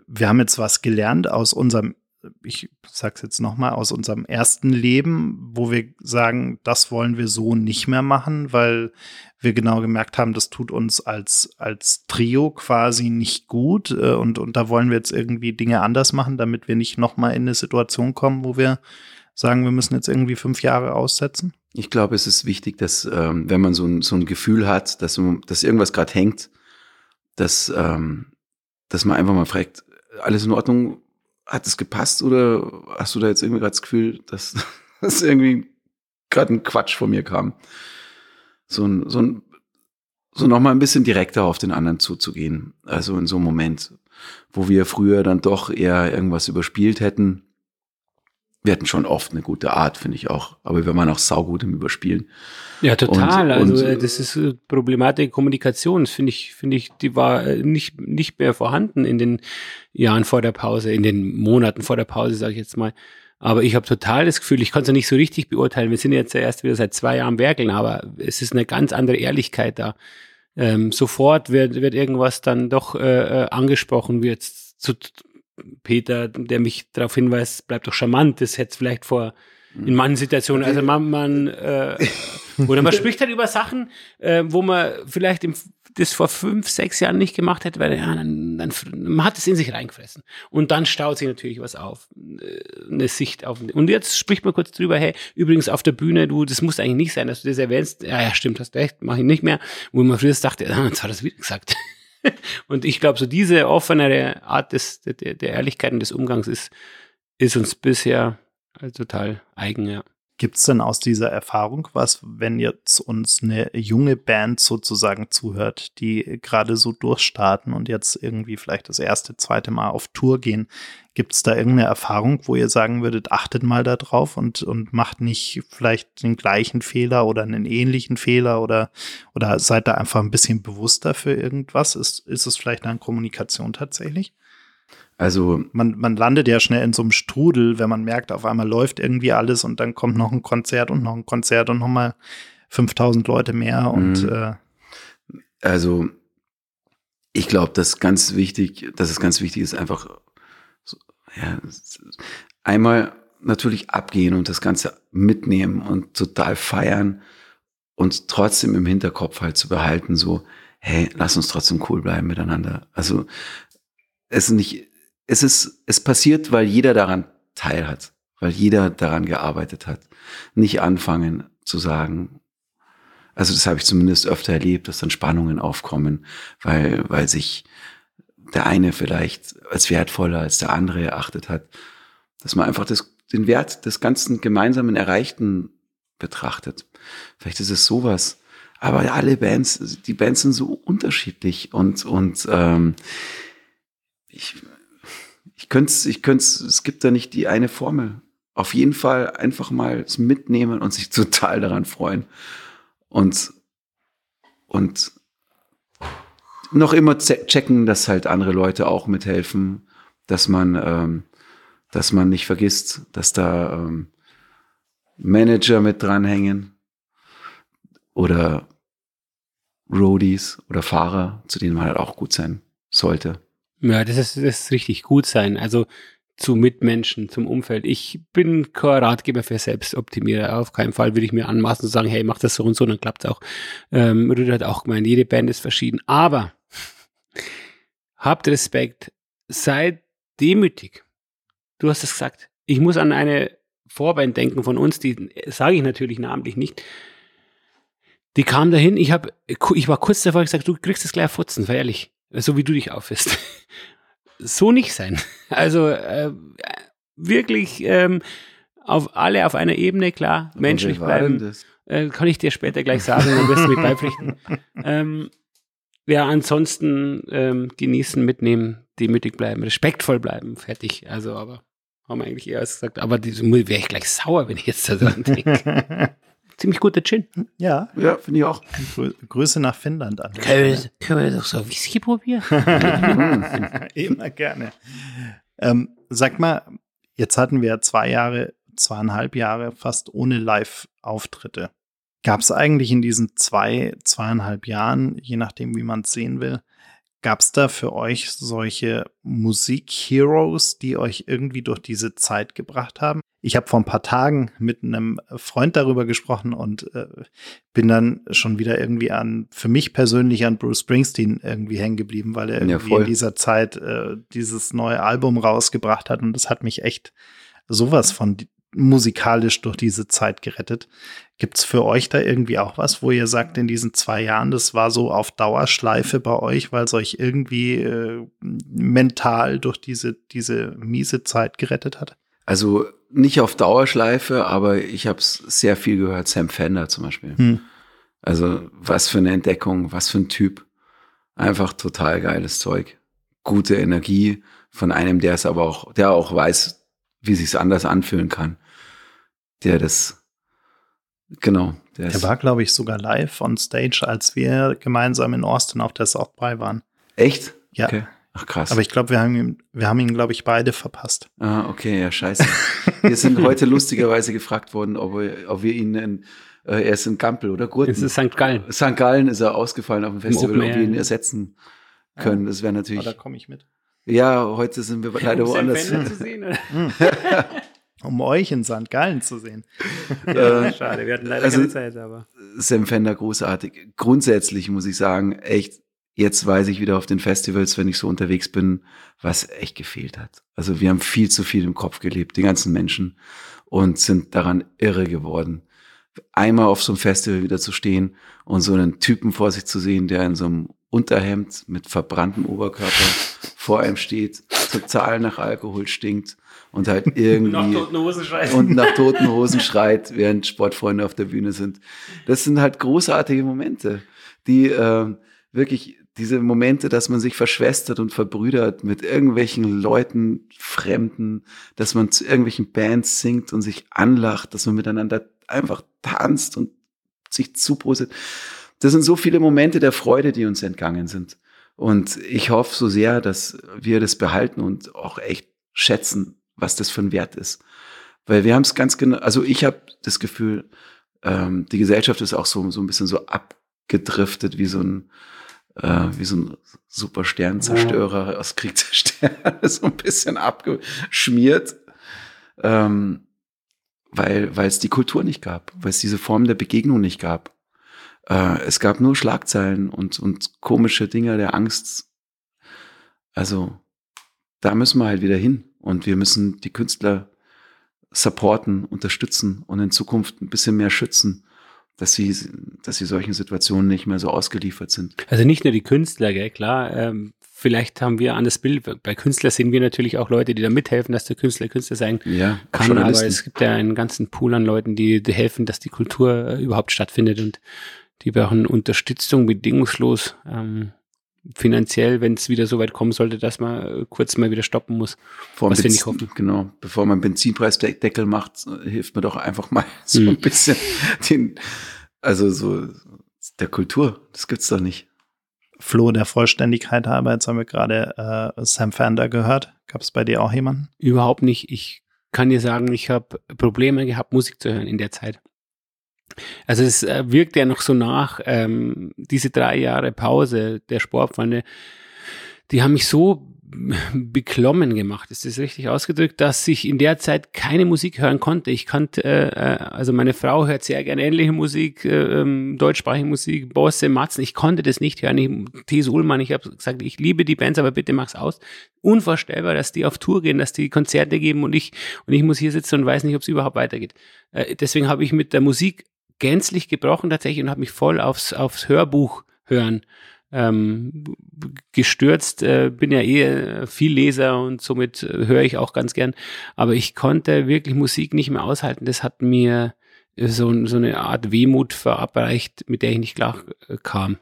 wir haben jetzt was gelernt aus unserem, ich sag's jetzt nochmal, aus unserem ersten Leben, wo wir sagen, das wollen wir so nicht mehr machen, weil wir genau gemerkt haben, das tut uns als, als Trio quasi nicht gut äh, und, und da wollen wir jetzt irgendwie Dinge anders machen, damit wir nicht nochmal in eine Situation kommen, wo wir sagen, wir müssen jetzt irgendwie fünf Jahre aussetzen? Ich glaube, es ist wichtig, dass ähm, wenn man so ein, so ein Gefühl hat, dass, dass irgendwas gerade hängt, dass, ähm, dass man einfach mal fragt, alles in Ordnung, hat es gepasst oder hast du da jetzt irgendwie gerade das Gefühl, dass, dass irgendwie gerade ein Quatsch von mir kam? So ein, so ein, so noch mal ein bisschen direkter auf den anderen zuzugehen. Also in so einem Moment, wo wir früher dann doch eher irgendwas überspielt hätten, wir hatten schon oft eine gute Art, finde ich auch. Aber wir waren auch saugut im Überspielen. Ja, total. Und, also und, das ist äh, Problematik Kommunikation. Das finde ich, finde ich, die war äh, nicht, nicht mehr vorhanden in den Jahren vor der Pause, in den Monaten vor der Pause, sage ich jetzt mal. Aber ich habe total das Gefühl, ich konnte es nicht so richtig beurteilen. Wir sind jetzt ja erst wieder seit zwei Jahren werkeln, aber es ist eine ganz andere Ehrlichkeit da. Ähm, sofort wird, wird irgendwas dann doch äh, äh angesprochen, wie jetzt zu, Peter, der mich darauf hinweist, bleibt doch charmant, das hätte vielleicht vor in manchen Situationen, also man, man äh, oder man spricht halt über Sachen, äh, wo man vielleicht im, das vor fünf, sechs Jahren nicht gemacht hätte, weil ja, dann, dann man hat es in sich reingefressen. Und dann staut sich natürlich was auf, äh, eine Sicht auf. Und jetzt spricht man kurz drüber, hey, übrigens auf der Bühne, du, das muss eigentlich nicht sein, dass du das erwähnst. Ja, ja, stimmt, hast recht, mache ich nicht mehr. Wo man früher dachte, ja, jetzt hat er es wieder gesagt. und ich glaube, so diese offenere Art des, der, der Ehrlichkeit und des Umgangs ist, ist uns bisher total eigen, ja. Gibt es denn aus dieser Erfahrung was, wenn jetzt uns eine junge Band sozusagen zuhört, die gerade so durchstarten und jetzt irgendwie vielleicht das erste, zweite Mal auf Tour gehen? Gibt es da irgendeine Erfahrung, wo ihr sagen würdet, achtet mal da drauf und, und macht nicht vielleicht den gleichen Fehler oder einen ähnlichen Fehler oder, oder seid da einfach ein bisschen bewusster für irgendwas? Ist, ist es vielleicht eine Kommunikation tatsächlich? Also man, man landet ja schnell in so einem Strudel, wenn man merkt, auf einmal läuft irgendwie alles und dann kommt noch ein Konzert und noch ein Konzert und nochmal 5000 Leute mehr und mhm. äh also ich glaube, dass ganz wichtig, dass es ganz wichtig ist, einfach so, ja, einmal natürlich abgehen und das Ganze mitnehmen und total feiern und trotzdem im Hinterkopf halt zu behalten, so, hey, lass uns trotzdem cool bleiben miteinander. Also es ist nicht, es ist, es passiert, weil jeder daran teil hat, weil jeder daran gearbeitet hat. Nicht anfangen zu sagen, also das habe ich zumindest öfter erlebt, dass dann Spannungen aufkommen, weil, weil sich der eine vielleicht als wertvoller als der andere erachtet hat, dass man einfach das, den Wert des ganzen gemeinsamen Erreichten betrachtet. Vielleicht ist es sowas. Aber alle Bands, die Bands sind so unterschiedlich und, und ähm, ich, ich könnte es, ich könnte es gibt da nicht die eine Formel. Auf jeden Fall einfach mal es mitnehmen und sich total daran freuen. Und, und noch immer checken, dass halt andere Leute auch mithelfen, dass man, ähm, dass man nicht vergisst, dass da ähm, Manager mit dranhängen oder Roadies oder Fahrer, zu denen man halt auch gut sein sollte. Ja, das ist, das ist richtig gut sein. Also zu Mitmenschen, zum Umfeld. Ich bin kein Ratgeber für Selbstoptimierer. Auf keinen Fall würde ich mir anmaßen zu sagen, hey, mach das so und so, dann klappt es auch. Ähm, Rüdiger hat auch gemeint, jede Band ist verschieden. Aber habt Respekt, seid demütig. Du hast es gesagt. Ich muss an eine Vorband denken von uns, die sage ich natürlich namentlich nicht. Die kam dahin, ich, hab, ich war kurz davor gesagt, du kriegst das gleich Futzen, war ehrlich. So wie du dich aufführst. so nicht sein. Also äh, wirklich ähm, auf alle auf einer Ebene, klar, menschlich bleiben. Äh, kann ich dir später gleich sagen, dann wirst du mich beipflichten. ähm, ja, ansonsten ähm, genießen, mitnehmen, demütig bleiben, respektvoll bleiben, fertig. Also, aber haben wir eigentlich eher gesagt, aber wäre ich gleich sauer, wenn ich jetzt daran denke. Ziemlich guter Gin. Ja. Ja, finde ich auch. Grüße nach Finnland an. Können wir, können wir doch so Whisky probieren? Immer gerne. Ähm, sag mal, jetzt hatten wir zwei Jahre, zweieinhalb Jahre fast ohne Live-Auftritte. Gab es eigentlich in diesen zwei, zweieinhalb Jahren, je nachdem, wie man es sehen will, Gab es da für euch solche Musik-Heroes, die euch irgendwie durch diese Zeit gebracht haben? Ich habe vor ein paar Tagen mit einem Freund darüber gesprochen und äh, bin dann schon wieder irgendwie an, für mich persönlich an Bruce Springsteen irgendwie hängen geblieben, weil er irgendwie ja, in dieser Zeit äh, dieses neue Album rausgebracht hat und das hat mich echt sowas von musikalisch durch diese Zeit gerettet. Gibt es für euch da irgendwie auch was, wo ihr sagt, in diesen zwei Jahren, das war so auf Dauerschleife bei euch, weil es euch irgendwie äh, mental durch diese, diese miese Zeit gerettet hat? Also nicht auf Dauerschleife, aber ich habe sehr viel gehört, Sam Fender zum Beispiel. Hm. Also was für eine Entdeckung, was für ein Typ. Einfach total geiles Zeug. Gute Energie von einem, der es aber auch, der auch weiß, wie sich's anders anfühlen kann der das, genau. Der, der war, glaube ich, sogar live on stage, als wir gemeinsam in Austin auf der South by waren. Echt? Ja. Okay. Ach krass. Aber ich glaube, wir haben ihn, wir haben ihn, glaube ich, beide verpasst. Ah, okay, ja, scheiße. wir sind heute lustigerweise gefragt worden, ob wir, ob wir ihn in, äh, er ist in Gampel oder Gurten. Es ist St. Gallen. St. Gallen ist er ausgefallen auf dem Festival, ob wir ihn ersetzen können. Das wäre natürlich. Oh, da komme ich mit. Ja, heute sind wir leider um woanders. Zu sehen, oder? um euch in St. Gallen zu sehen. ja, schade, wir hatten leider also, keine Zeit, aber. Sam Fender großartig. Grundsätzlich muss ich sagen, echt, jetzt weiß ich wieder auf den Festivals, wenn ich so unterwegs bin, was echt gefehlt hat. Also wir haben viel zu viel im Kopf gelebt, die ganzen Menschen, und sind daran irre geworden. Einmal auf so einem Festival wieder zu stehen und so einen Typen vor sich zu sehen, der in so einem Unterhemd mit verbranntem Oberkörper vor einem steht, total nach Alkohol stinkt und halt irgendwie nach toten Hosen schreit. und nach toten Hosen schreit, während Sportfreunde auf der Bühne sind. Das sind halt großartige Momente, die äh, wirklich diese Momente, dass man sich verschwestert und verbrüdert mit irgendwelchen Leuten, Fremden, dass man zu irgendwelchen Bands singt und sich anlacht, dass man miteinander einfach tanzt und sich zuprostet. Das sind so viele Momente der Freude, die uns entgangen sind. Und ich hoffe so sehr, dass wir das behalten und auch echt schätzen, was das für ein Wert ist. Weil wir haben es ganz genau, also ich habe das Gefühl, ähm, die Gesellschaft ist auch so, so ein bisschen so abgedriftet wie so ein, äh, wie so ein super Sternzerstörer aus Krieg der Sterne, so ein bisschen abgeschmiert. Ähm, weil weil es die Kultur nicht gab, weil es diese Form der Begegnung nicht gab. Äh, es gab nur Schlagzeilen und, und komische Dinge der Angst. Also da müssen wir halt wieder hin und wir müssen die Künstler supporten, unterstützen und in Zukunft ein bisschen mehr schützen, dass sie, dass sie solchen Situationen nicht mehr so ausgeliefert sind. Also nicht nur die Künstler, gell, klar. Ähm, vielleicht haben wir an das Bild. Bei Künstlern sehen wir natürlich auch Leute, die da mithelfen, dass der Künstler Künstler sein Ja, kann. Aber es gibt ja einen ganzen Pool an Leuten, die, die helfen, dass die Kultur äh, überhaupt stattfindet und die brauchen Unterstützung bedingungslos. Ähm, finanziell, wenn es wieder so weit kommen sollte, dass man äh, kurz mal wieder stoppen muss. Vor Was wir nicht hoffen. Genau, bevor man Benzinpreisdeckel macht, äh, hilft man doch einfach mal so ein bisschen den, also so der Kultur. Das gibt's doch nicht. Flo, der Vollständigkeit halber, jetzt haben wir gerade äh, Sam Fender gehört. Gab es bei dir auch jemanden? Überhaupt nicht. Ich kann dir sagen, ich habe Probleme gehabt, Musik zu hören in der Zeit. Also es äh, wirkt ja noch so nach, ähm, diese drei Jahre Pause der Sportfreunde, die haben mich so beklommen gemacht, ist das richtig ausgedrückt, dass ich in der Zeit keine Musik hören konnte. Ich kannte, äh, äh, also meine Frau hört sehr gerne ähnliche Musik, äh, ähm, deutschsprachige Musik, Bosse, Matzen, ich konnte das nicht hören. Ich, Thies Ullmann, ich habe gesagt, ich liebe die Bands, aber bitte mach's aus. Unvorstellbar, dass die auf Tour gehen, dass die Konzerte geben und ich, und ich muss hier sitzen und weiß nicht, ob es überhaupt weitergeht. Äh, deswegen habe ich mit der Musik gänzlich gebrochen tatsächlich und habe mich voll aufs, aufs Hörbuch hören ähm, gestürzt. Äh, bin ja eh viel Leser und somit äh, höre ich auch ganz gern. Aber ich konnte wirklich Musik nicht mehr aushalten. Das hat mir äh, so, so eine Art Wehmut verabreicht, mit der ich nicht klar äh, kam.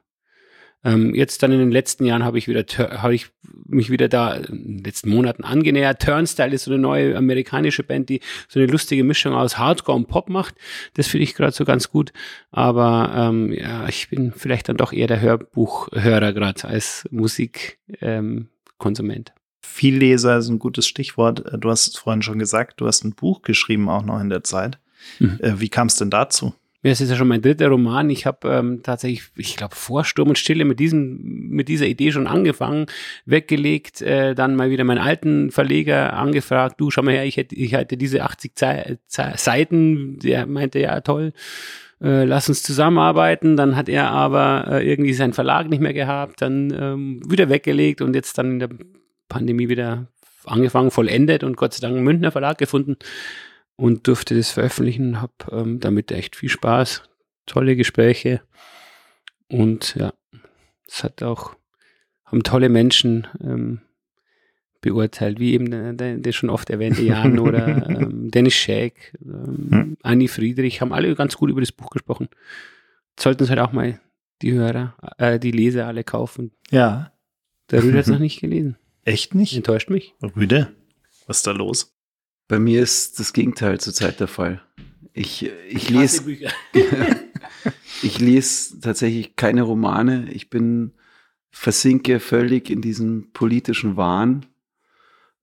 Ähm, jetzt dann in den letzten Jahren habe ich wieder habe ich mich wieder da in den letzten Monaten angenähert. Turnstyle ist so eine neue amerikanische Band, die so eine lustige Mischung aus Hardcore und Pop macht. Das finde ich gerade so ganz gut. Aber ähm, ja, ich bin vielleicht dann doch eher der Hörbuchhörer gerade als Musikkonsument. Ähm, Konsument. Vielleser ist ein gutes Stichwort. Äh, Du hast es vorhin schon gesagt, du hast ein Buch geschrieben auch noch in der Zeit. Mhm. Äh, Wie kam es denn dazu? Es ist ja schon mein dritter Roman. Ich habe ähm, tatsächlich, ich glaube, vor Sturm und Stille mit diesem, mit dieser Idee schon angefangen, weggelegt, äh, dann mal wieder meinen alten Verleger angefragt, du schau mal her, ich hätte, ich hätte diese 80 Zei Ze Seiten, der meinte, ja toll, äh, lass uns zusammenarbeiten. Dann hat er aber äh, irgendwie seinen Verlag nicht mehr gehabt, dann ähm, wieder weggelegt und jetzt dann in der Pandemie wieder angefangen, vollendet und Gott sei Dank einen Münchner Verlag gefunden und durfte das veröffentlichen, habe ähm, damit echt viel Spaß, tolle Gespräche und ja, es hat auch, haben tolle Menschen ähm, beurteilt, wie eben der, der, der schon oft erwähnte Jan oder ähm, Dennis Schäk, ähm, Hm. Anni Friedrich, haben alle ganz gut über das Buch gesprochen. Sollten es halt auch mal die Hörer, äh, die Leser alle kaufen. Ja. Der Rüder hat es noch nicht gelesen. Echt nicht? Enttäuscht mich. Rüde, was ist da los? Bei mir ist das Gegenteil zurzeit der Fall. Ich, ich lese, ich lese tatsächlich keine Romane. Ich bin, versinke völlig in diesem politischen Wahn.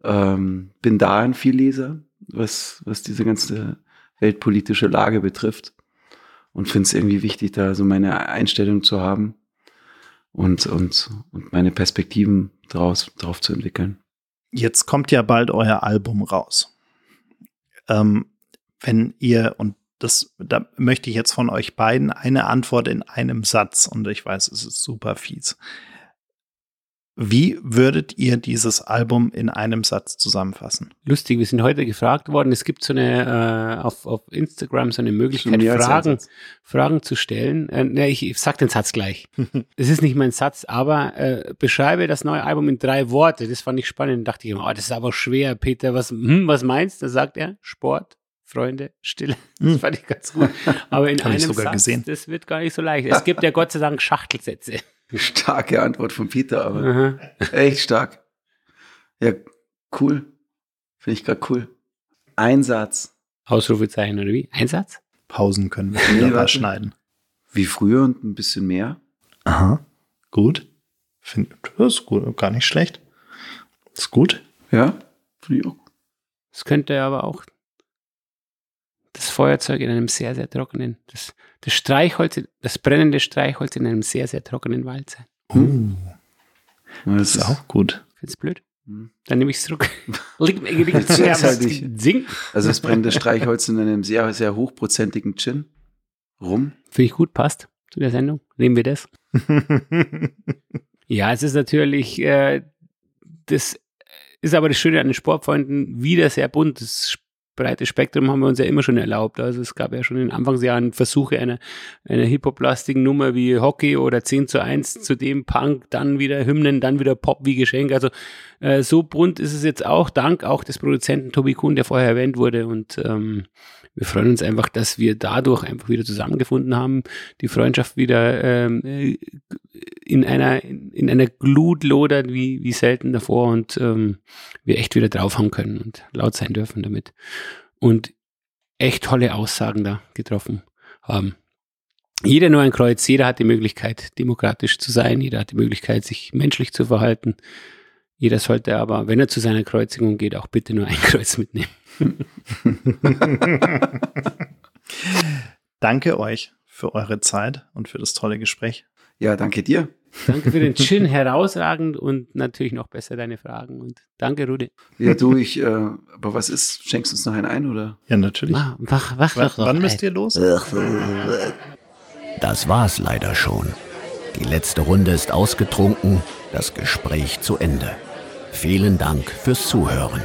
Ähm, bin da ein Vielleser, was, was diese ganze weltpolitische Lage betrifft. Und finde es irgendwie wichtig, da so meine Einstellung zu haben und, und, und meine Perspektiven draus, drauf zu entwickeln. Jetzt kommt ja bald euer Album raus. Ähm, wenn ihr, und das, da möchte ich jetzt von euch beiden eine Antwort in einem Satz, und ich weiß, es ist super fies. Wie würdet ihr dieses Album in einem Satz zusammenfassen? Lustig, wir sind heute gefragt worden. Es gibt so eine äh, auf, auf Instagram so eine Möglichkeit, Fragen. Fragen zu stellen. Äh, ne, ich, ich sag den Satz gleich. Es ist nicht mein Satz, aber äh, beschreibe das neue Album in drei Worte. Das fand ich spannend. Da dachte ich, oh, das ist aber schwer, Peter. Was, hm, was meinst du? Da sagt er Sport, Freunde, Stille. Das Hm. fand ich ganz gut. Aber in einem sogar Satz, gesehen. das wird gar nicht so leicht. Es gibt ja Gott sei Dank Schachtelsätze. Starke Antwort von Peter, aber Aha. echt stark. Ja, cool. Finde ich gerade cool. Einsatz. Ausrufezeichen oder wie? Einsatz? Pausen können wir Nee, wunderbar warte. schneiden. Wie früher und ein bisschen mehr. Aha. Gut. Find, das ist gut, gar nicht schlecht. Ist gut. Ja, finde ich auch. Es könnte aber auch das Feuerzeug in einem sehr, sehr trockenen, das, das Streichholz, das brennende Streichholz in einem sehr, sehr trockenen Wald sein. Uh, Das das ist auch gut. Find's blöd? Hm. Dann nehme ich es zurück. Liegt liegt Das halt nicht-. Also das brennende Streichholz in einem sehr, sehr hochprozentigen Gin. Rum. Finde ich gut, passt zu der Sendung. Nehmen wir das. Ja, es ist natürlich, äh, das ist aber das Schöne an den Sportfreunden, wieder sehr bunt. Das breite Spektrum haben wir uns ja immer schon erlaubt. Also es gab ja schon in den Anfangsjahren Versuche einer, einer Hip-Hop-lastigen Nummer wie Hockey oder 10 zu 1, zudem Punk, dann wieder Hymnen, dann wieder Pop wie Geschenk. Also äh, so bunt ist es jetzt auch, dank auch des Produzenten Tobi Kuhn, der vorher erwähnt wurde. Und ähm, wir freuen uns einfach, dass wir dadurch einfach wieder zusammengefunden haben, die Freundschaft wieder ähm, äh, in einer in einer Glut lodert wie wie selten davor und ähm, wir echt wieder draufhauen können und laut sein dürfen damit und echt tolle Aussagen da getroffen haben. Jeder nur ein Kreuz, jeder hat die Möglichkeit, demokratisch zu sein, jeder hat die Möglichkeit, sich menschlich zu verhalten. Jeder sollte aber, wenn er zu seiner Kreuzigung geht, auch bitte nur ein Kreuz mitnehmen. Danke euch für eure Zeit und für das tolle Gespräch. Ja, danke dir. Danke für den Chin, herausragend und natürlich noch besser deine Fragen. Und danke, Rudi. Ja, du, ich, äh, aber was ist? Schenkst du uns noch einen ein, oder? Ja, natürlich. Wach, wach, wach, noch, wann ey. müsst ihr los? Das war's leider schon. Die letzte Runde ist ausgetrunken, das Gespräch zu Ende. Vielen Dank fürs Zuhören.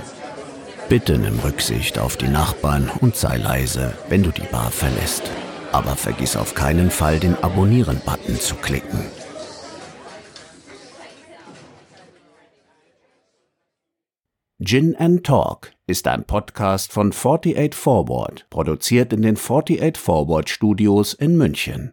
Bitte nimm Rücksicht auf die Nachbarn und sei leise, wenn du die Bar verlässt. Aber vergiss auf keinen Fall, den Abonnieren-Button zu klicken. Gin and Talk ist ein Podcast von 48 Forward, produziert in den 48 Forward Studios in München.